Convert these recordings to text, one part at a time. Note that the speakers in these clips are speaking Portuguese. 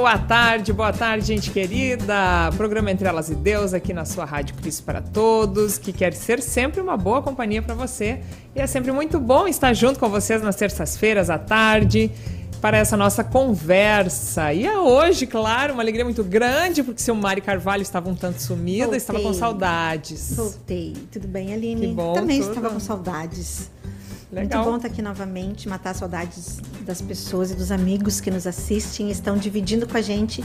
Boa tarde, boa tarde, gente querida. Programa Entre Elas e Deus aqui na sua Rádio Cristo para Todos, que quer ser sempre uma boa companhia para você. E é sempre muito bom estar junto com vocês nas terças-feiras à tarde para essa nossa conversa. E é hoje, claro, uma alegria muito grande, porque seu Mari Carvalho estava um tanto sumida, Voltei. estava com saudades. Voltei. Tudo bem, Aline? Que bom. Também tudo. estava com saudades. Legal. Muito bom estar aqui novamente, matar saudades das pessoas e dos amigos que nos assistem e estão dividindo com a gente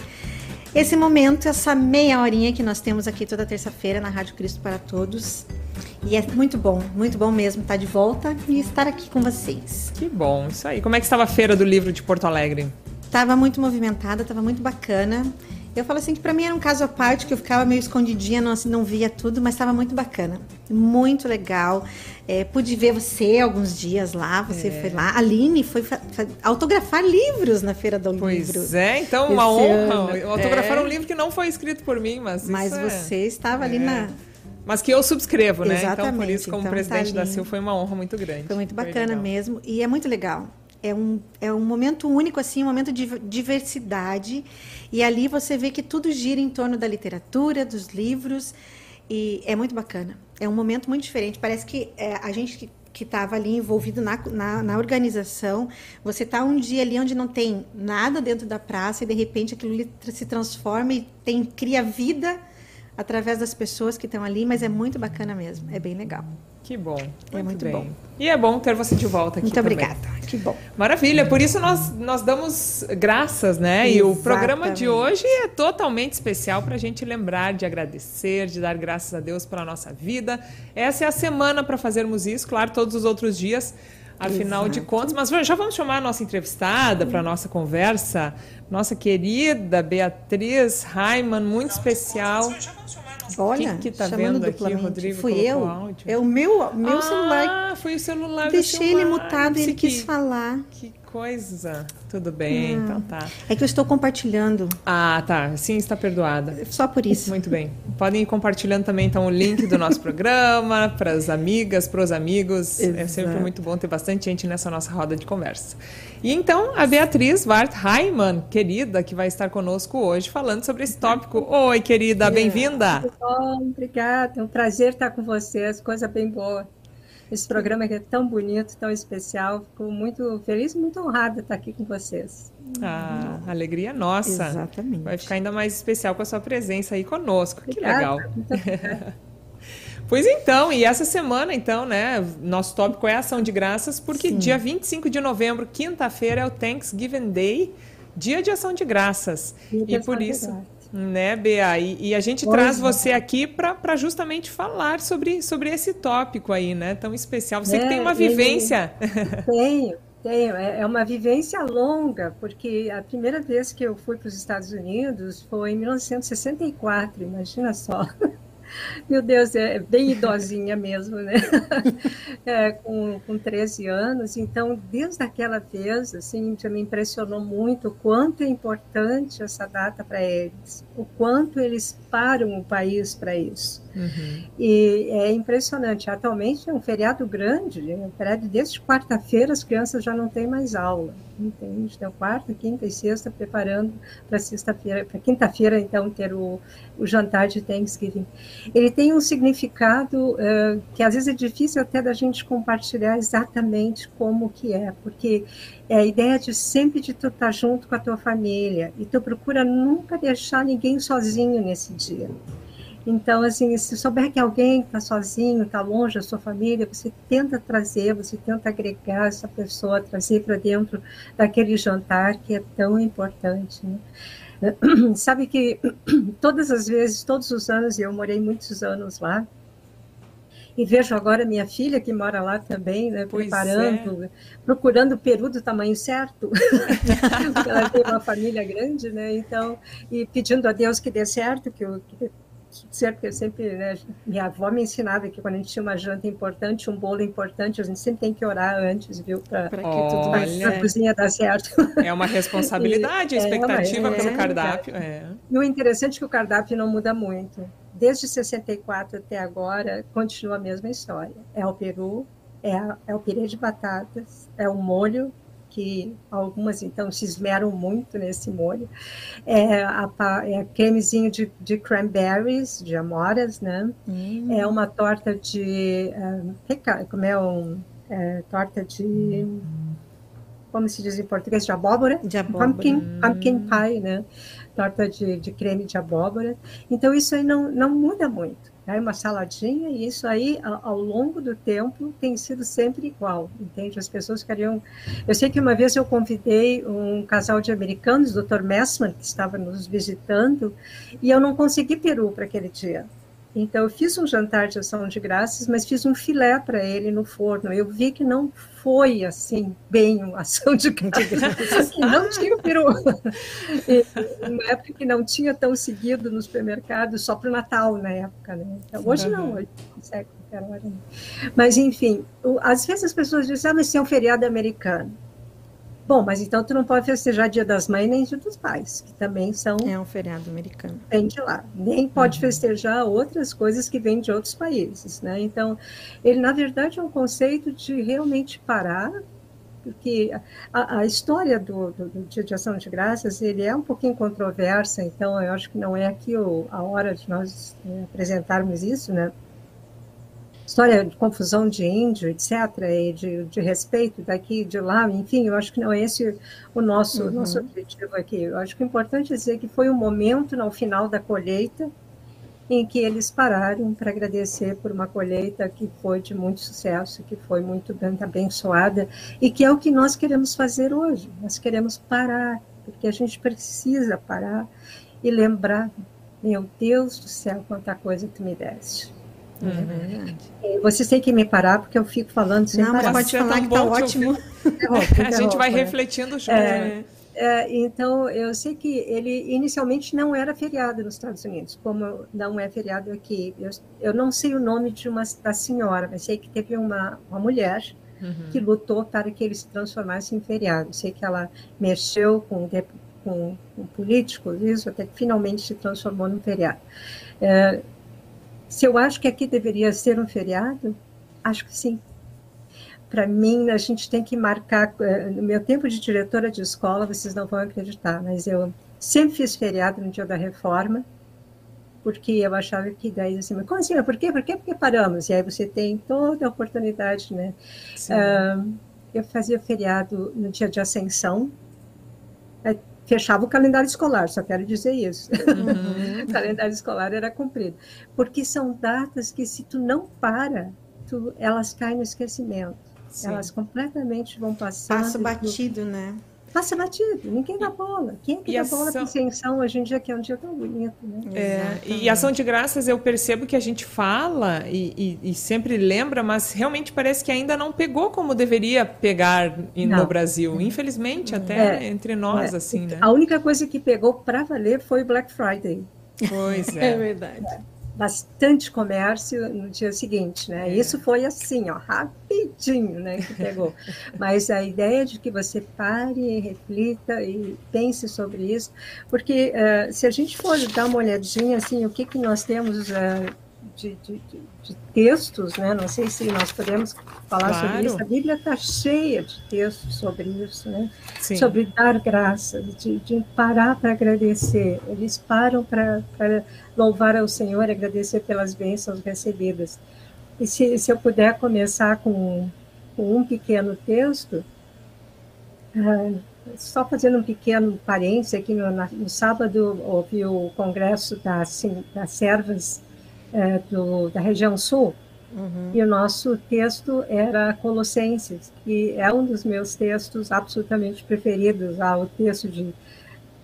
esse momento, essa meia horinha que nós temos aqui toda terça-feira na Rádio Cristo para Todos. E é muito bom, muito bom mesmo estar de volta e estar aqui com vocês. Que bom, isso aí. Como é que estava a feira do livro de Porto Alegre? Estava muito movimentada, estava muito bacana. Eu falo assim que para mim era um caso à parte, que eu ficava meio escondidinha, não, assim, não via tudo, mas estava muito bacana. Muito legal. É, pude ver você alguns dias lá, você é. foi lá. A Aline foi autografar livros na Feira do pois Livro. Pois é, então uma honra. Ano. Autografar é. um livro que não foi escrito por mim, mas. Mas é você estava ali na mas que eu subscrevo, né? Exatamente. Então, por isso, como então, presidente tá da CIL, foi uma honra muito grande. Foi muito bacana foi mesmo. E é muito legal. É um, é um momento único, assim, um momento de diversidade. E ali você vê que tudo gira em torno da literatura, dos livros. E é muito bacana. É um momento muito diferente. Parece que é, a gente que estava ali envolvido na, na, na organização. Você está um dia ali onde não tem nada dentro da praça e de repente aquilo se transforma e tem cria vida através das pessoas que estão ali, mas é muito bacana mesmo, é bem legal. Que bom. É muito, muito bom. E é bom ter você de volta aqui. Muito também. obrigada. Que bom. Maravilha. Por isso nós, nós damos graças, né? Exatamente. E o programa de hoje é totalmente especial para a gente lembrar de agradecer, de dar graças a Deus pela nossa vida. Essa é a semana para fazermos isso, claro, todos os outros dias. Afinal Exato. de contas, mas já vamos chamar a nossa entrevistada para a nossa conversa, nossa querida Beatriz Raiman, muito especial. Olha, que, que tá vendo aqui, Rodrigo? Fui eu. Áudio. É o meu, meu ah, celular. Ah, foi o celular. Deixei ele mutado e ele quis falar. Que coisa. Tudo bem, hum. então tá. É que eu estou compartilhando. Ah, tá. Sim, está perdoada. Só por isso. Muito bem. Podem ir compartilhando também então o link do nosso programa para as amigas, para os amigos. Exato. É sempre muito bom ter bastante gente nessa nossa roda de conversa. E então a Beatriz Wart Heimann, querida, que vai estar conosco hoje falando sobre esse tópico. Oi, querida, bem-vinda. Muito bom, obrigada. É um prazer estar com vocês, coisa bem boa. Esse programa que é tão bonito, tão especial. Fico muito feliz e muito honrada de estar aqui com vocês. Ah, alegria nossa. Exatamente. Vai ficar ainda mais especial com a sua presença aí conosco. Obrigada. Que legal. Pois então, e essa semana, então, né, nosso tópico é ação de graças, porque Sim. dia 25 de novembro, quinta-feira, é o Thanksgiving Day, dia de ação de graças. e por isso, né, Bea? E, e a gente traz é. você aqui para justamente falar sobre, sobre esse tópico aí, né, tão especial. Você é, que tem uma vivência. Tenho, tenho. É, é uma vivência longa, porque a primeira vez que eu fui para os Estados Unidos foi em 1964, imagina só. Meu Deus, é bem idosinha mesmo, né? É, com, com 13 anos. Então, desde aquela vez, assim, já me impressionou muito o quanto é importante essa data para eles, o quanto eles param o país para isso. Uhum. E é impressionante. Atualmente é um feriado grande, é um feriado desde quarta-feira as crianças já não têm mais aula, entende? Então, quarta, quinta e sexta preparando para sexta-feira, para quinta-feira, então, ter o, o jantar de Thanksgiving. Ele tem um significado uh, que às vezes é difícil até da gente compartilhar exatamente como que é, porque é a ideia de sempre de tu estar junto com a tua família e tu procura nunca deixar ninguém sozinho nesse dia. Então, assim, se souber que alguém está sozinho, está longe da sua família, você tenta trazer, você tenta agregar essa pessoa, trazer para dentro daquele jantar que é tão importante. Né? Sabe que todas as vezes, todos os anos, e eu morei muitos anos lá, e vejo agora minha filha que mora lá também, né, preparando, é. procurando o peru do tamanho certo, porque ela tem uma família grande, né, então, e pedindo a Deus que dê certo, que, eu, que certo que eu sempre, né, minha avó me ensinava que quando a gente tinha uma janta importante, um bolo importante, a gente sempre tem que orar antes, viu, para que tudo na cozinha dar certo. É uma responsabilidade, a expectativa é, uma, é, pelo cardápio. É. E o interessante é que o cardápio não muda muito. Desde 64 até agora, continua a mesma história. É o peru, é, a, é o pirê de batatas, é o molho, que algumas então se esmeram muito nesse molho. É, a, é cremezinho de, de cranberries, de amoras, né? Hum. É uma torta de. Uh, como é um. É, torta de. Como se diz em português? De abóbora. De abóbora. Pumpkin, pumpkin pie, né? Torta de, de creme de abóbora. Então, isso aí não, não muda muito é uma saladinha, e isso aí, ao longo do tempo, tem sido sempre igual, entende? As pessoas queriam... Eu sei que uma vez eu convidei um casal de americanos, o Dr. Messman, que estava nos visitando, e eu não consegui peru para aquele dia. Então, eu fiz um jantar de ação de graças, mas fiz um filé para ele no forno. Eu vi que não foi, assim, bem uma ação de graças, que não tinha peru. Uma época que não tinha tão seguido no supermercado, só para o Natal, na época, né? Então, hoje não, hoje consegue qualquer hora. Mas, enfim, às vezes as pessoas dizem, ah, mas isso é um feriado americano. Bom, mas então tu não pode festejar Dia das Mães nem Dia dos Pais, que também são. É um feriado americano. Vem de lá. Nem pode uhum. festejar outras coisas que vêm de outros países, né? Então, ele na verdade é um conceito de realmente parar, porque a, a história do, do, do, Dia de Ação de Graças ele é um pouquinho controversa, então eu acho que não é aqui o, a hora de nós é, apresentarmos isso, né? História de confusão de índio, etc., e de, de respeito daqui e de lá, enfim, eu acho que não é esse o nosso, uhum. nosso objetivo aqui. Eu acho que é importante dizer que foi um momento no final da colheita em que eles pararam para agradecer por uma colheita que foi de muito sucesso, que foi muito bem abençoada, e que é o que nós queremos fazer hoje. Nós queremos parar, porque a gente precisa parar e lembrar, meu Deus do céu, quanta coisa tu me deste. É uhum. verdade. Vocês têm que me parar porque eu fico falando sem Não, parar. mas pode falar que está ótimo. a gente vai refletindo junto. É, né? é, então, eu sei que ele inicialmente não era feriado nos Estados Unidos, como não é feriado aqui. Eu, eu não sei o nome de uma da senhora, mas sei que teve uma, uma mulher uhum. que lutou para que ele se transformasse em feriado. Sei que ela mexeu com, com, com políticos, isso, até que finalmente se transformou num feriado. É, se eu acho que aqui deveria ser um feriado, acho que sim. Para mim, a gente tem que marcar. Eh, no meu tempo de diretora de escola, vocês não vão acreditar, mas eu sempre fiz feriado no dia da reforma, porque eu achava que daí assim, mas como assim? Por quê? Por quê? Porque paramos. E aí você tem toda a oportunidade, né? Uh, eu fazia feriado no dia de ascensão, fechava o calendário escolar, só quero dizer isso. Uhum. o calendário escolar era cumprido. Porque são datas que, se tu não para, tu, elas caem no esquecimento. Sim. Elas completamente vão passar. Passa batido, né? Passa batido, ninguém dá bola. Quem é que e dá ação... bola para ascensão hoje em dia, que é um dia tão bonito, né? É, e ação de graças eu percebo que a gente fala e, e, e, sempre lembra, mas realmente parece que ainda não pegou como deveria pegar no não. Brasil. Infelizmente, até é, entre nós, é. assim, né? A única coisa que pegou para valer foi Black Friday. Pois é. é verdade. Bastante comércio no dia seguinte, né? É. Isso foi assim, ó, rapidinho, né, que pegou. Mas a ideia de que você pare, reflita e pense sobre isso, porque uh, se a gente for dar uma olhadinha, assim, o que que nós temos uh, de, de, de, textos, né? Não sei se nós podemos falar claro. sobre isso. A Bíblia está cheia de textos sobre isso, né? Sim. Sobre dar graça, de, de parar para agradecer. Eles param para louvar ao Senhor, agradecer pelas bênçãos recebidas. E se, se eu puder começar com, com um pequeno texto, uh, só fazendo um pequeno parênteses aqui, no, no sábado houve o congresso das, das servas é, do, da região sul, uhum. e o nosso texto era Colossenses, que é um dos meus textos absolutamente preferidos, ah, o texto de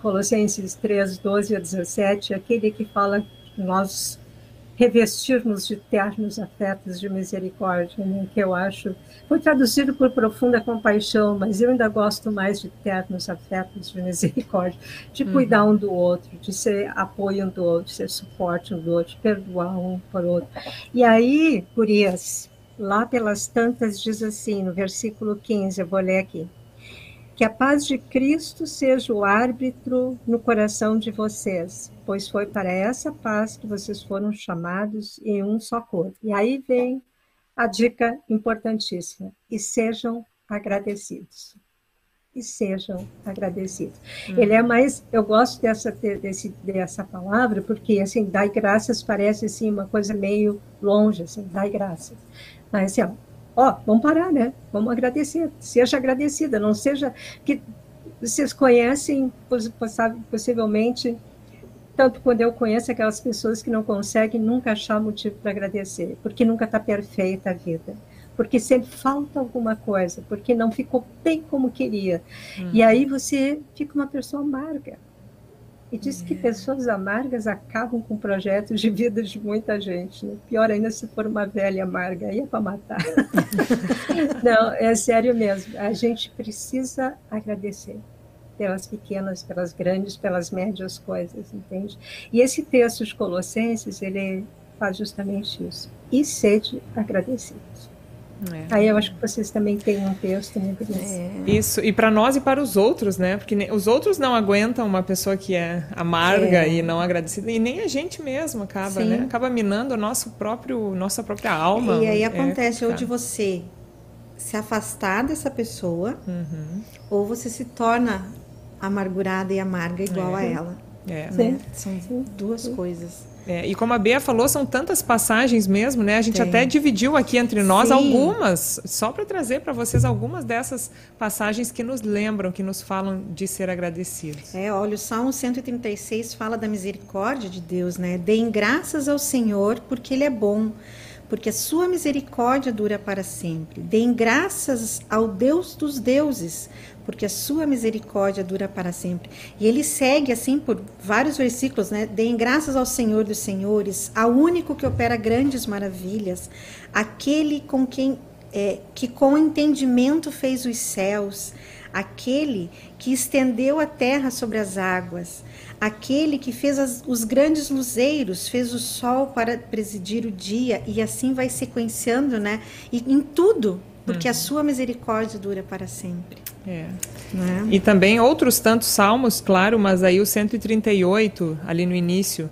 Colossenses 3, 12 a 17, aquele que fala que nós revestirmos de ternos afetos de misericórdia, né, que eu acho foi traduzido por profunda compaixão, mas eu ainda gosto mais de ternos afetos de misericórdia, de uhum. cuidar um do outro, de ser apoio um do outro, de ser suporte um do outro, de perdoar um por outro. E aí, Gurias, lá pelas tantas diz assim, no versículo 15, eu vou ler aqui. Que a paz de Cristo seja o árbitro no coração de vocês, pois foi para essa paz que vocês foram chamados em um só corpo. E aí vem a dica importantíssima: e sejam agradecidos. e sejam agradecidos. Uhum. Ele é mais, eu gosto dessa desse, dessa palavra porque assim, dai graças parece assim uma coisa meio longe, assim, dai graças. Mas assim, ó, ó, vamos parar, né? Vamos agradecer. Seja agradecida, não seja que vocês conhecem possivelmente tanto quando eu conheço aquelas pessoas que não conseguem nunca achar motivo para agradecer, porque nunca está perfeita a vida porque sempre falta alguma coisa, porque não ficou bem como queria. Uhum. E aí você fica uma pessoa amarga. E diz que pessoas amargas acabam com projetos de vida de muita gente. Né? Pior ainda se for uma velha amarga, aí é para matar. não, é sério mesmo. A gente precisa agradecer pelas pequenas, pelas grandes, pelas médias coisas, entende? E esse texto de Colossenses, ele faz justamente isso. E sede agradecidos. É. Aí eu acho que vocês também têm um texto muito disso. É. Isso, e para nós e para os outros, né? Porque os outros não aguentam uma pessoa que é amarga é. e não agradecida, e nem a gente mesmo acaba, Sim. né? Acaba minando o nosso próprio, nossa própria alma. E aí é acontece ou de você se afastar dessa pessoa, uhum. ou você se torna amargurada e amarga igual a é. ela. É. Né? São duas coisas. É, e como a Bea falou, são tantas passagens mesmo, né? A gente Tem. até dividiu aqui entre nós Sim. algumas, só para trazer para vocês algumas dessas passagens que nos lembram, que nos falam de ser agradecidos. É, olha, o Salmo 136 fala da misericórdia de Deus, né? Deem graças ao Senhor, porque Ele é bom, porque a sua misericórdia dura para sempre. Deem graças ao Deus dos deuses, porque a sua misericórdia dura para sempre. E ele segue assim por vários versículos, né? Deem graças ao Senhor dos Senhores, ao único que opera grandes maravilhas, aquele com quem é, que com entendimento fez os céus, aquele que estendeu a terra sobre as águas, aquele que fez as, os grandes luzeiros, fez o sol para presidir o dia e assim vai sequenciando, né? E em tudo, porque uhum. a sua misericórdia dura para sempre. É. Né? E também outros tantos salmos, claro, mas aí o 138, ali no início.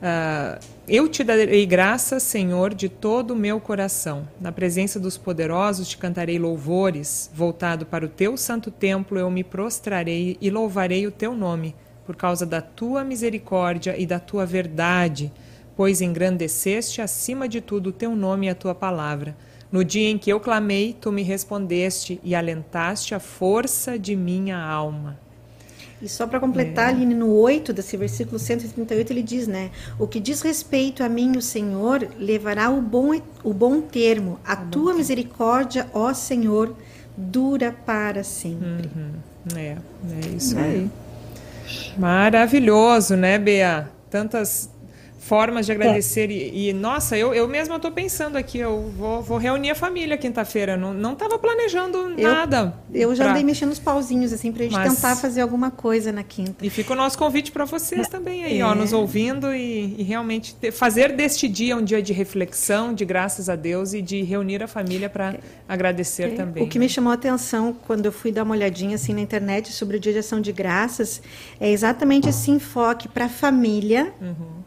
Uh, eu te darei graça, Senhor, de todo o meu coração. Na presença dos poderosos te cantarei louvores. Voltado para o teu santo templo, eu me prostrarei e louvarei o teu nome, por causa da tua misericórdia e da tua verdade, pois engrandeceste acima de tudo o teu nome e a tua palavra. No dia em que eu clamei, tu me respondeste e alentaste a força de minha alma. E só para completar, é. ali no 8 desse versículo 138, ele diz, né? O que diz respeito a mim, o Senhor, levará o bom, o bom termo. A o tua misericórdia, ó Senhor, dura para sempre. Uhum. É, é isso é. aí. Maravilhoso, né, Bea? Tantas formas de agradecer. É. E, e, nossa, eu, eu mesma estou pensando aqui, eu vou, vou reunir a família quinta-feira. Não estava planejando eu, nada. Eu já pra... andei mexendo os pauzinhos, assim, para a gente Mas... tentar fazer alguma coisa na quinta. E fica o nosso convite para vocês é. também aí, é. ó, nos ouvindo e, e realmente ter, fazer deste dia um dia de reflexão, de graças a Deus e de reunir a família para é. agradecer é. também. O que né? me chamou a atenção quando eu fui dar uma olhadinha assim na internet sobre o Dia de Ação de Graças é exatamente esse enfoque para a família. Uhum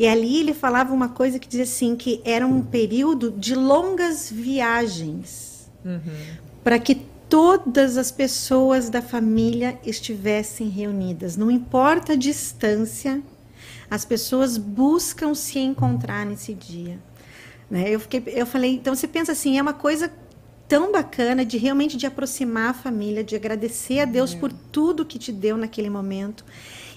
e ali ele falava uma coisa que dizia assim que era um período de longas viagens uhum. para que todas as pessoas da família estivessem reunidas. Não importa a distância, as pessoas buscam se encontrar nesse dia. Né? Eu, fiquei, eu falei, então você pensa assim, é uma coisa tão bacana de realmente de aproximar a família, de agradecer a Deus por tudo que te deu naquele momento.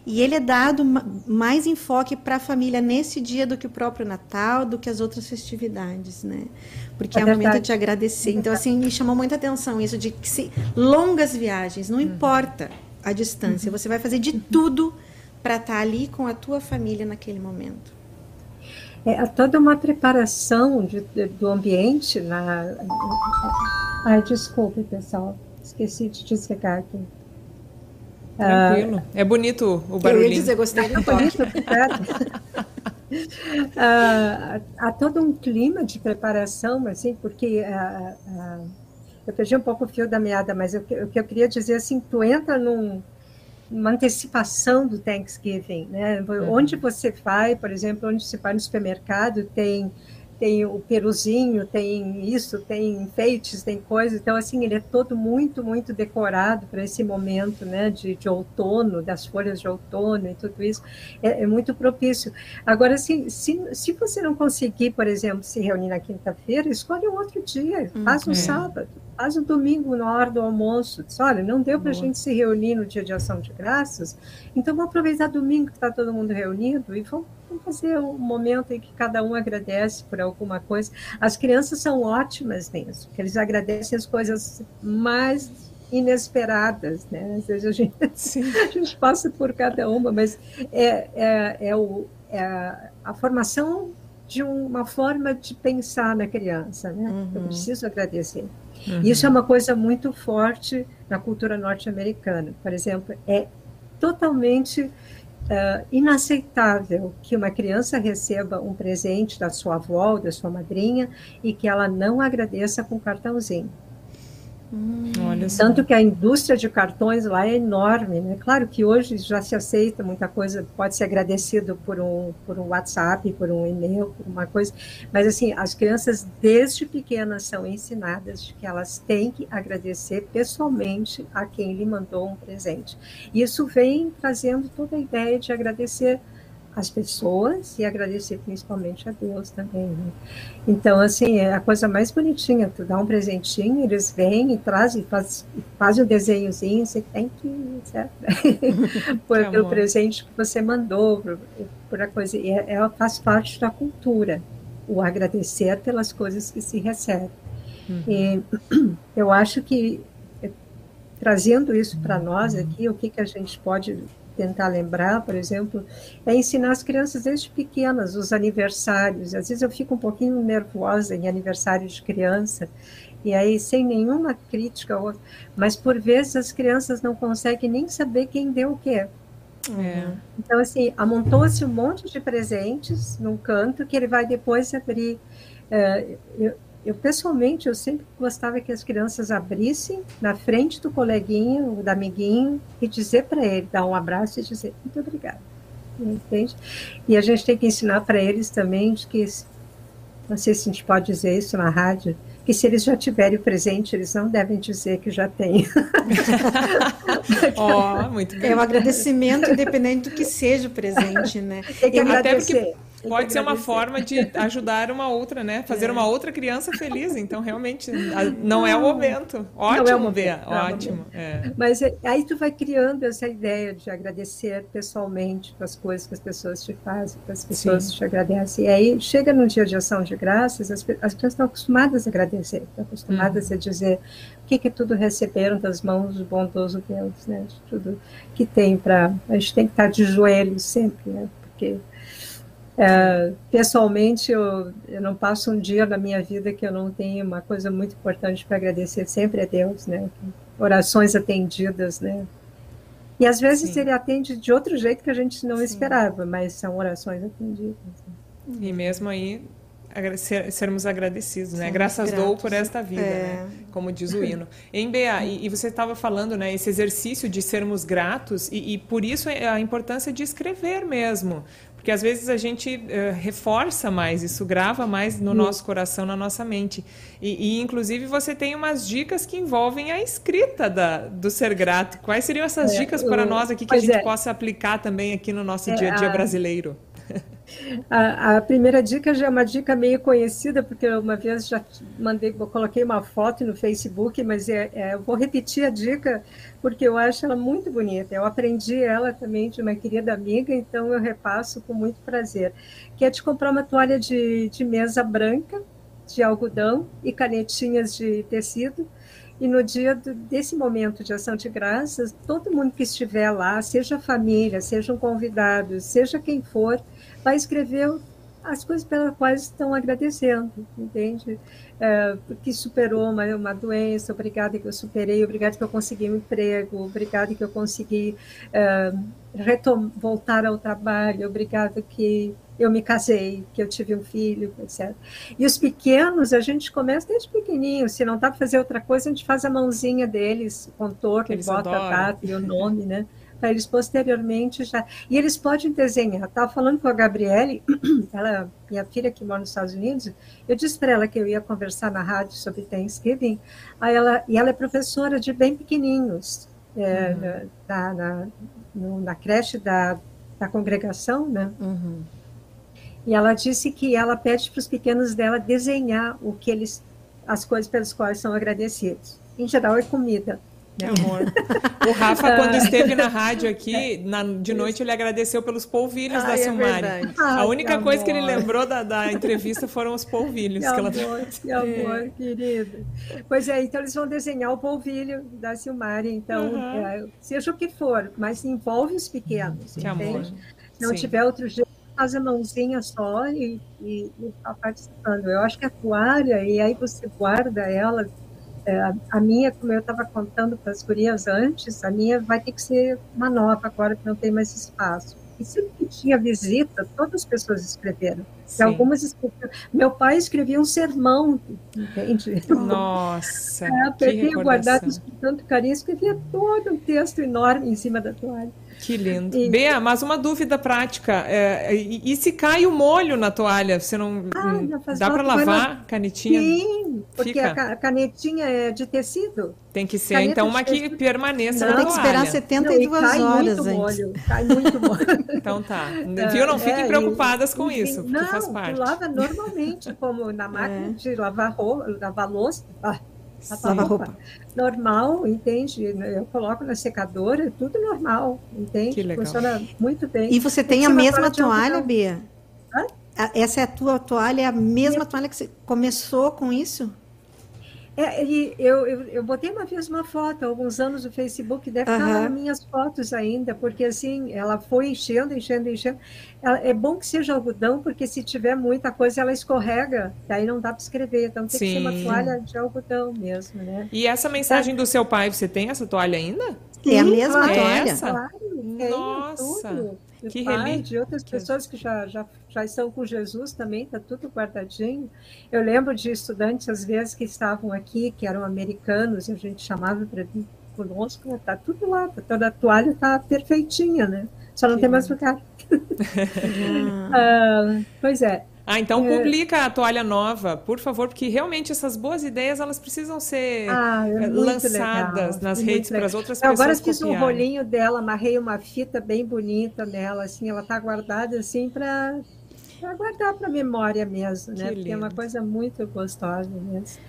E ele é dado mais enfoque para a família nesse dia do que o próprio Natal, do que as outras festividades, né? Porque é, é momento de agradecer. Então, assim, me chamou muita atenção isso de que se, longas viagens, não uhum. importa a distância, uhum. você vai fazer de tudo para estar tá ali com a tua família naquele momento. É toda uma preparação de, de, do ambiente. Na... Ai, desculpe, pessoal, esqueci de desligar aqui. Tranquilo. Uh, é bonito o barulhinho. Eu ia dizer, gostei do toque. uh, há todo um clima de preparação, assim, porque uh, eu perdi um pouco o fio da meada, mas o que eu queria dizer assim, tu entra num, numa antecipação do Thanksgiving, né? Uhum. Onde você vai, por exemplo, onde você vai no supermercado, tem tem o peruzinho, tem isso, tem enfeites, tem coisas. Então, assim, ele é todo muito, muito decorado para esse momento né, de, de outono, das folhas de outono e tudo isso. É, é muito propício. Agora, assim, se, se você não conseguir, por exemplo, se reunir na quinta-feira, escolhe um outro dia, faz um é. sábado, faz um domingo na hora do almoço. Diz, olha, não deu para a gente se reunir no dia de ação de graças, então vamos aproveitar domingo que está todo mundo reunido e vamos Vamos fazer um momento em que cada um agradece por alguma coisa. As crianças são ótimas nisso, eles agradecem as coisas mais inesperadas, né? Às vezes a gente, a gente passa por cada uma, mas é, é, é, o, é a, a formação de uma forma de pensar na criança, né? Uhum. Eu preciso agradecer. Uhum. Isso é uma coisa muito forte na cultura norte-americana. Por exemplo, é totalmente uh, inaceitável que uma criança receba um presente da sua avó, da sua madrinha, e que ela não agradeça com cartãozinho. Hum. Tanto que a indústria de cartões lá é enorme, né? Claro que hoje já se aceita muita coisa, pode ser agradecido por um, por um WhatsApp, por um e-mail, por uma coisa, mas assim, as crianças desde pequenas são ensinadas de que elas têm que agradecer pessoalmente a quem lhe mandou um presente. Isso vem trazendo toda a ideia de agradecer as pessoas e agradecer principalmente a Deus também. Né? Então, assim, é a coisa mais bonitinha, tu dá um presentinho, eles vêm e trazem, faz, fazem um desenhozinho, você tem que, certo? por, pelo presente que você mandou, por, por a coisa, e é, é, faz parte da cultura, o agradecer pelas coisas que se recebe. Uhum. E eu acho que trazendo isso para nós aqui, o que, que a gente pode tentar lembrar, por exemplo, é ensinar as crianças desde pequenas os aniversários. Às vezes eu fico um pouquinho nervosa em aniversário de criança, e aí sem nenhuma crítica, mas por vezes as crianças não conseguem nem saber quem deu o quê. É. Então, assim, amontou-se um monte de presentes num canto que ele vai depois abrir. Uh, eu, eu, pessoalmente, eu sempre gostava que as crianças abrissem na frente do coleguinho, do amiguinho, e dizer para ele, dar um abraço e dizer muito obrigada. Entende? E a gente tem que ensinar para eles também de que, não sei se a gente pode dizer isso na rádio, que se eles já tiverem o presente, eles não devem dizer que já têm. oh, muito bem. É um agradecimento, independente do que seja o presente, né? Tem que agradecer. Até porque Pode ser uma forma de ajudar uma outra, né? Fazer é. uma outra criança feliz. Então, realmente, não é o momento. Ótimo, é o momento, Bea. É Ótimo. É. Mas é, aí tu vai criando essa ideia de agradecer pessoalmente pelas coisas que as pessoas te fazem, que as pessoas Sim. te agradecem. E aí, chega no dia de ação de graças, as, as pessoas estão acostumadas a agradecer, estão acostumadas uhum. a dizer o que, que tudo receberam das mãos do bondoso Deus, né? De tudo que tem para... A gente tem que estar de joelhos sempre, né? Porque é, pessoalmente, eu, eu, não passo um dia na minha vida que eu não tenha uma coisa muito importante para agradecer sempre a Deus, né? Orações atendidas, né? E às vezes Sim. ele atende de outro jeito que a gente não Sim. esperava, mas são orações atendidas. E mesmo aí, ser, sermos agradecidos, né? Sim, Graças gratos. dou por esta vida, é. né? Como diz o hino. Em BA, e, e, você estava falando, né? Esse exercício de sermos gratos e, e por isso a importância de escrever mesmo, porque às vezes a gente uh, reforça mais, isso grava mais no nosso coração, na nossa mente. E, e, inclusive, você tem umas dicas que envolvem a escrita da, do ser grato. Quais seriam essas é, dicas para nós aqui que a gente é. possa aplicar também aqui no nosso é, dia a dia brasileiro? A, a, primeira dica já é uma dica meio conhecida, porque uma vez já mandei, coloquei uma foto no Facebook, mas é, é, eu vou repetir a dica porque eu acho ela muito bonita. Eu aprendi ela também de uma querida amiga, então eu repasso com muito prazer. Que é de comprar uma toalha de, de mesa branca, de algodão e canetinhas de tecido. E no dia do, desse momento de ação de graças, todo mundo que estiver lá, seja família, sejam convidados, seja quem for, vai escrever as coisas pelas quais estão agradecendo, entende? É, porque superou uma, uma doença, obrigada que eu superei, obrigada que eu consegui um emprego, obrigada que eu consegui é, voltar ao trabalho, obrigada que eu me casei, que eu tive um filho, etc. E os pequenos, a gente começa desde pequenininho, se não dá para fazer outra coisa, a gente faz a mãozinha deles, contorno, bota a data e o nome, né? para eles posteriormente já. E eles podem desenhar. Estava falando com a Gabriele, ela, minha filha que mora nos Estados Unidos, eu disse para ela que eu ia conversar na rádio sobre Thanksgiving, aí ela, e ela é professora de bem pequenininhos, é, uhum. na, na, no, na, creche da, da congregação, né? Uhum. E ela disse que ela pede para os pequenos dela desenhar o que eles, as coisas pelas quais são agradecidos. Em geral é comida. Meu amor. O Rafa, quando esteve na rádio aqui, na, de noite, ele agradeceu pelos polvilhos Ai, da é Silmari. É a única que coisa que ele lembrou da, da entrevista foram os polvilhos. Que, que amor, ela... que amor, é. querido. Pois é, então eles vão desenhar o polvilho da Silmari. Então, uhum. é, seja o que for, mas envolve os pequenos. Que entende? amor. Se não Sim. tiver outro jeito, faz a mãozinha só e, e, e tá participando. Eu acho que a toalha, e aí você guarda ela é, a minha, como eu estava contando para as gurias antes, a minha vai ter que ser uma nova agora que não tem mais espaço. E sempre que tinha visita, todas as pessoas escreveram. E algumas escreveram. Meu pai escrevia um sermão, entende? Nossa! É, peguei guardado com tanto carinho, escrevia todo um texto enorme em cima da toalha. Que lindo. E... Bea, mas uma dúvida prática. É, e, e, se cai o molho na toalha? Você não. Ah, não dá para lavar a canetinha? Sim, porque Fica. a canetinha é de tecido. Tem que ser, Caneta então, uma que permaneça não, na Tem que esperar 72 não, cai horas muito molho, cai muito molho. então tá. Viu? Não fiquem é, preocupadas com isso, porque não, faz parte. lava normalmente, como na máquina é. de lavar roupa, lavar louça. Ah, Lava roupa. Normal, entende? Eu coloco na secadora, tudo normal, entende? Que legal. Funciona muito bem. E você tem a mesma toalha, Bia? Hã? Essa é a tua toalha, é a mesma toalha que você começou com isso? É, e eu, eu, eu, botei uma vez uma foto, alguns anos no Facebook, deve uhum. estar nas minhas fotos ainda, porque assim, ela foi enchendo, enchendo, enchendo. Ela, é bom que seja algodão, porque se tiver muita coisa, ela escorrega, daí não dá para escrever. Então tem Sim. que ser uma toalha de algodão mesmo, né? E essa mensagem é. do seu pai, você tem essa toalha ainda? Sim, é a mesma claro, toalha? É essa? Claro, Nossa! Tudo que pai, de outras pessoas que já, já, já estão com Jesus também, está tudo guardadinho. Eu lembro de estudantes, às vezes, que estavam aqui, que eram americanos, e a gente chamava para vir conosco, está tudo lá, tá toda a toalha está perfeitinha, né? Só não que tem mais lugar. ah, pois é, ah, então é. publica a toalha nova, por favor, porque realmente essas boas ideias elas precisam ser ah, é lançadas legal, nas é redes para as outras pessoas. Agora fiz um rolinho dela, amarrei uma fita bem bonita nela, assim, ela está guardada assim para guardar para memória mesmo, né? Porque é uma coisa muito gostosa mesmo.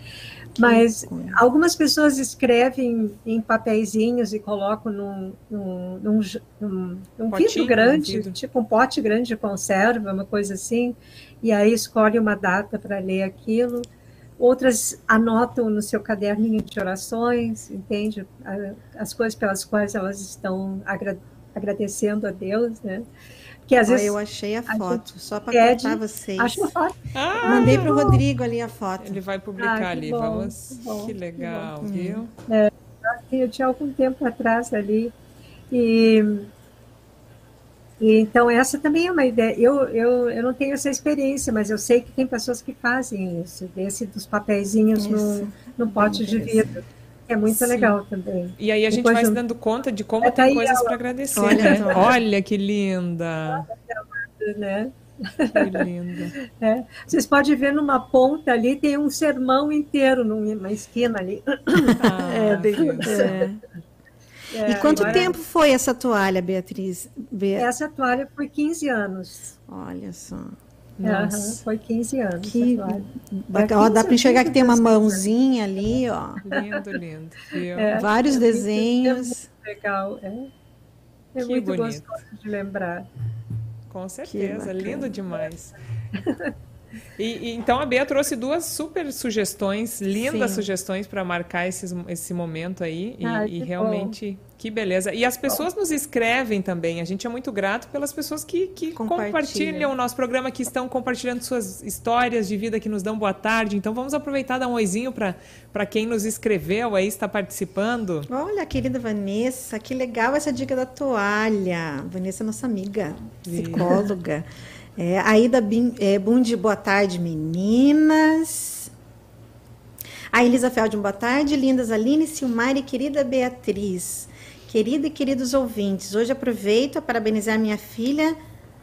Mas algumas pessoas escrevem em papeizinhos e colocam num, num, num, num, num vidro grande, vidro. tipo um pote grande de conserva, uma coisa assim, e aí escolhe uma data para ler aquilo. Outras anotam no seu caderninho de orações, entende? As coisas pelas quais elas estão agra agradecendo a Deus, né? Que às vezes eu achei a foto, só para contar vocês. Acho a foto. Ah, Mandei para o Rodrigo ali a foto. Ele vai publicar ah, ali, bom, vamos. Que, bom, que legal, que viu? É, eu tinha algum tempo atrás ali e, e então essa também é uma ideia. Eu, eu, eu não tenho essa experiência, mas eu sei que tem pessoas que fazem isso, desse dos papeizinhos no, no pote de vidro. É muito Sim. legal também. E aí a gente Depois vai eu... se dando conta de como é, tem coisas para agradecer. Olha, né? Olha que linda. Né? Que linda. É. Vocês podem ver numa ponta ali, tem um sermão inteiro numa esquina ali. Ah, é, é. É, e quanto agora... tempo foi essa toalha, Beatriz? Be... Essa toalha foi 15 anos. Olha só. Nossa. foi 15 anos. Que... Ó, dá para enxergar que tem uma mãozinha ali, ó. Lindo, lindo. É, Vários é desenhos. É legal, é. É muito bonito. gostoso de lembrar. Com certeza, lindo demais. E, e, então a Bea trouxe duas super sugestões, lindas Sim. sugestões para marcar esses, esse momento aí. E, Ai, e realmente, bom. que beleza. E as pessoas bom. nos escrevem também. A gente é muito grato pelas pessoas que, que Compartilha. compartilham o nosso programa, que estão compartilhando suas histórias de vida, que nos dão boa tarde. Então vamos aproveitar e dar um oizinho para quem nos escreveu aí, está participando. Olha, querida Vanessa, que legal essa dica da toalha. Vanessa é nossa amiga, psicóloga. É, Aida é, Bundi, boa tarde, meninas. A Elisa Feldman, boa tarde. Lindas Aline, Silmar e querida Beatriz. Querida e queridos ouvintes, hoje aproveito a parabenizar minha filha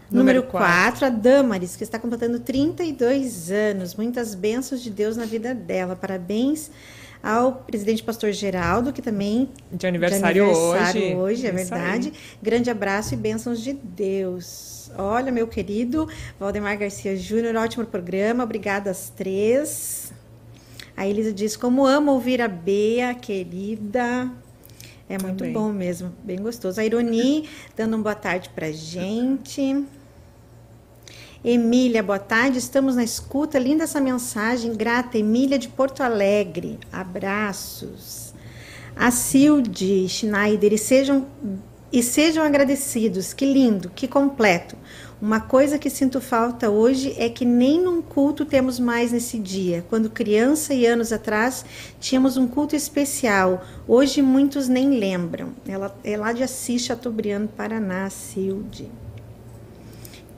número 4, a Damaris, que está completando 32 anos. Muitas bênçãos de Deus na vida dela. Parabéns ao presidente pastor Geraldo, que também de aniversário, de aniversário hoje. hoje, é verdade. Aí. Grande abraço e bênçãos de Deus. Olha, meu querido Valdemar Garcia Júnior, ótimo programa. Obrigada às três. A Elisa diz: Como amo ouvir a Bea, querida. É muito Também. bom mesmo, bem gostoso. A Ironi dando uma boa tarde pra gente. Emília, boa tarde. Estamos na escuta. Linda essa mensagem. Grata, Emília de Porto Alegre. Abraços. A Silde Schneider. E sejam, e sejam agradecidos. Que lindo, que completo. Uma coisa que sinto falta hoje é que nem num culto temos mais nesse dia. Quando criança e anos atrás tínhamos um culto especial. Hoje muitos nem lembram. Ela é lá de Assis, Chateaubriand, Paraná, Silde.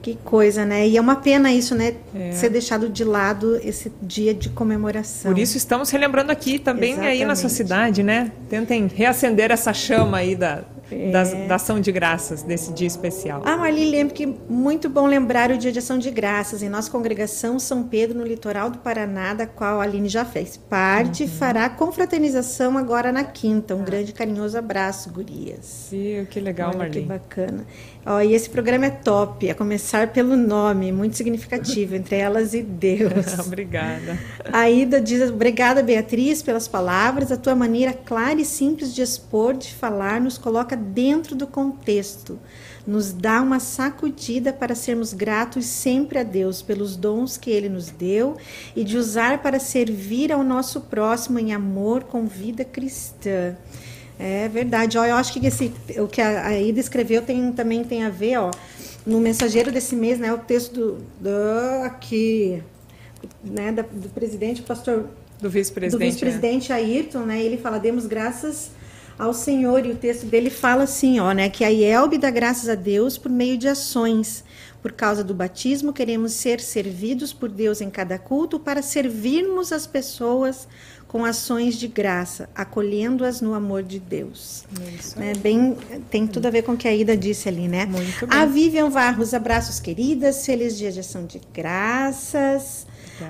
Que coisa, né? E é uma pena isso, né? É. Ser deixado de lado esse dia de comemoração. Por isso estamos relembrando aqui também Exatamente. aí na sua cidade, né? Tentem reacender essa chama aí da, é. da, da, ação de graças desse dia especial. Ah, Marli, lembro que muito bom lembrar o dia de ação de graças em nossa congregação São Pedro, no litoral do Paraná, da qual a Aline já fez parte, uhum. fará confraternização agora na quinta. Um ah. grande carinhoso abraço, gurias. Sim, que legal, Olha, Marli. Que bacana. Ó, e esse programa é top, a começar pelo nome, muito significativo, entre elas e Deus. Obrigada. A Ida diz: Obrigada, Beatriz, pelas palavras. A tua maneira clara e simples de expor, de falar, nos coloca dentro do contexto. Nos dá uma sacudida para sermos gratos sempre a Deus pelos dons que Ele nos deu e de usar para servir ao nosso próximo em amor com vida cristã. É verdade. Ó, eu acho que esse, o que a, Ida escreveu tem, também tem a ver, ó, no mensageiro desse mês, né, o texto do, do aqui, né, da, do presidente, o pastor do vice-presidente, do vice-presidente é. Ayrton, né, ele fala demos graças ao Senhor e o texto dele fala assim, ó, né, que a IELB dá graças a Deus por meio de ações. Por causa do batismo, queremos ser servidos por Deus em cada culto para servirmos as pessoas com ações de graça, acolhendo-as no amor de Deus. Isso. Né? Bem, tem tudo a ver com o que a Ida disse ali, né? Muito bem. A Vivian Varros, abraços queridas, feliz dia de ação de graças.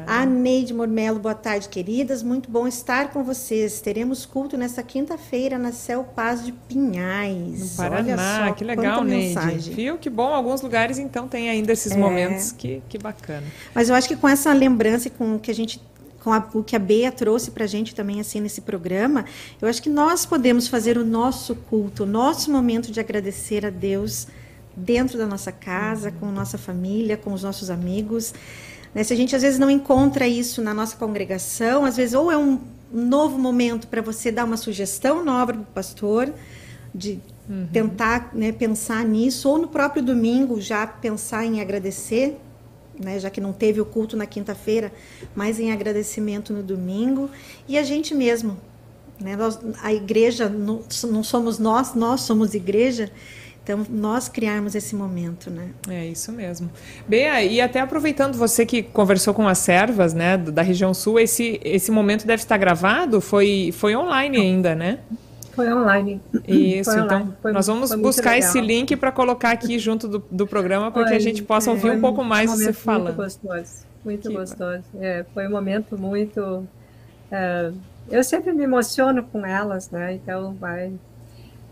A Neide Mormelo, boa tarde, queridas. Muito bom estar com vocês. Teremos culto nesta quinta-feira na Céu Paz de Pinhais. No Paraná, que legal, Neide. Mensagem. Viu? Que bom. Alguns lugares, então, tem ainda esses é. momentos. Que, que bacana. Mas eu acho que com essa lembrança e com o que a gente com a, o que a Bea trouxe para a gente também assim nesse programa, eu acho que nós podemos fazer o nosso culto, o nosso momento de agradecer a Deus dentro da nossa casa, com nossa família, com os nossos amigos. Né? Se a gente às vezes não encontra isso na nossa congregação, às vezes ou é um novo momento para você dar uma sugestão nova para o pastor, de uhum. tentar né, pensar nisso, ou no próprio domingo já pensar em agradecer né, já que não teve o culto na quinta-feira, mas em agradecimento no domingo. E a gente mesmo, né, nós, a igreja não, não somos nós, nós somos igreja. Então, nós criarmos esse momento, né? É isso mesmo. Bea, e até aproveitando você que conversou com as servas, né, da região sul, esse, esse momento deve estar gravado? Foi, foi online ainda, né? Foi online. Isso, foi então online. Foi, nós vamos buscar esse link para colocar aqui junto do, do programa para que a gente possa ouvir um pouco mais um você falando. Muito gostoso, muito que gostoso. É, foi um momento muito. É, eu sempre me emociono com elas, né? Então vai.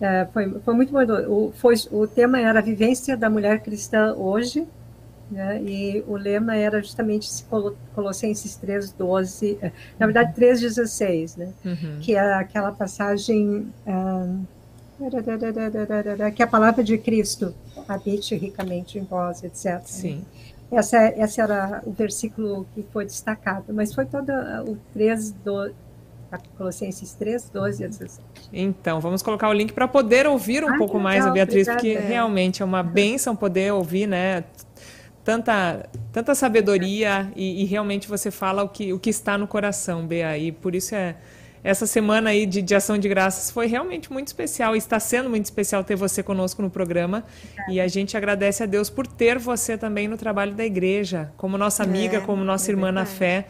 É, foi, foi muito bom. O, foi, o tema era a vivência da mulher cristã hoje, né? E o lema era justamente Colossenses 3:12, eh, na verdade 3:16, né? Uhum. Que é aquela passagem uh, que é a palavra de Cristo habite ricamente em vós, etc. Sim. Essa, essa era o versículo que foi destacado, mas foi todo o 3 do, Colossenses 3, 12 a 17. Então, vamos colocar o link para poder ouvir um ah, pouco mais a Beatriz, porque é. realmente é uma bênção poder ouvir, né? tanta, tanta sabedoria e, e, realmente você fala o que, o que está no coração, Bea. E por isso é essa semana aí de, de ação de graças foi realmente muito especial. Está sendo muito especial ter você conosco no programa. É. E a gente agradece a Deus por ter você também no trabalho da igreja, como nossa amiga, é, como nossa é irmã verdade. na fé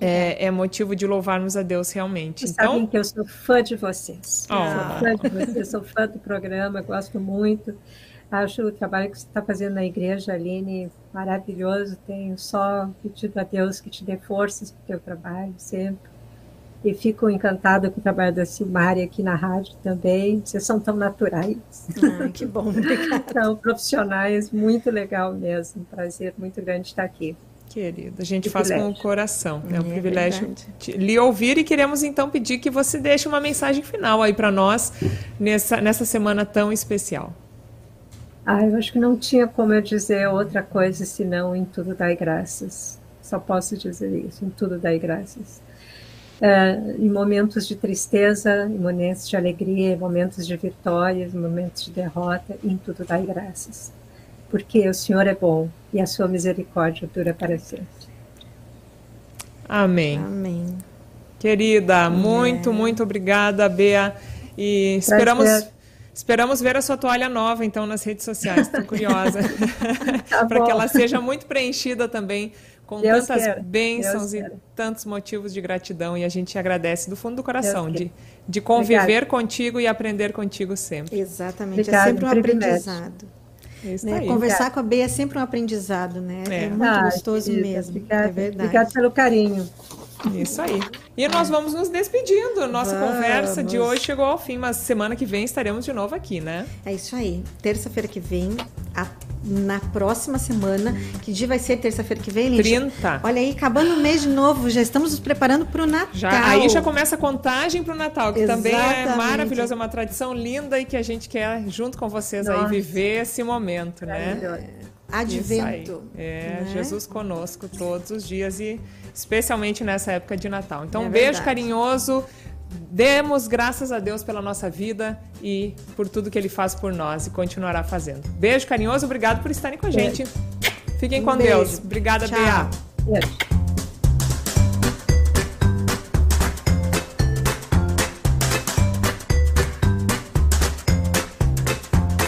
é, é, motivo de louvarmos a Deus realmente. Vocês então... sabem que eu sou fã de vocês. Oh. Sou fã de vocês, sou fã do programa, gosto muito. Acho o trabalho que você está fazendo na igreja, Aline, maravilhoso. Tenho só pedido a Deus que te dê forças para o teu trabalho sempre. E fico encantada com o trabalho da Silmari aqui na rádio também. Vocês são tão naturais. Ah, que bom, obrigada. São profissionais, muito legal mesmo. Um prazer muito grande estar aqui. Querida, a gente faz com o coração. É um é privilégio lhe ouvir e queremos então pedir que você deixe uma mensagem final aí para nós nessa, nessa semana tão especial. Ah, eu acho que não tinha como eu dizer outra coisa senão em tudo dai graças. Só posso dizer isso, em tudo dai graças. Uh, em momentos de tristeza, em momentos de alegria, em momentos de vitórias, em momentos de derrota, em tudo dai graças. Porque o Senhor é bom e a sua misericórdia dura para sempre. Amém. Amém. Querida, muito, muito obrigada, Bea. E esperamos. Esperamos ver a sua toalha nova, então, nas redes sociais. Estou curiosa. Tá Para que ela seja muito preenchida também com Deus tantas bênçãos Deus e tantos motivos de gratidão. E a gente agradece do fundo do coração de, de conviver Obrigada. contigo e aprender contigo sempre. Exatamente. Obrigada, é sempre um aprendizado. Né? Conversar com a Bea é sempre um aprendizado, né? É, é muito ah, gostoso querida, mesmo. Obrigada, é verdade. Obrigada pelo carinho. Isso aí. E nós vamos nos despedindo. Nossa vamos. conversa de hoje chegou ao fim, mas semana que vem estaremos de novo aqui, né? É isso aí. Terça-feira que vem, a, na próxima semana. Que dia vai ser terça-feira que vem, Lindy? 30. Olha aí, acabando o mês de novo, já estamos nos preparando para o Natal. Já, aí já começa a contagem para o Natal, que Exatamente. também é maravilhoso, é uma tradição linda e que a gente quer, junto com vocês, Nossa. aí viver esse momento, né? Advento. É, né? Jesus conosco todos os dias e especialmente nessa época de Natal. Então, é um beijo carinhoso. Demos graças a Deus pela nossa vida e por tudo que Ele faz por nós e continuará fazendo. Beijo carinhoso, obrigado por estarem com a gente. Fiquem um com beijo. Deus. Obrigada, Tchau. Bea. Beijo.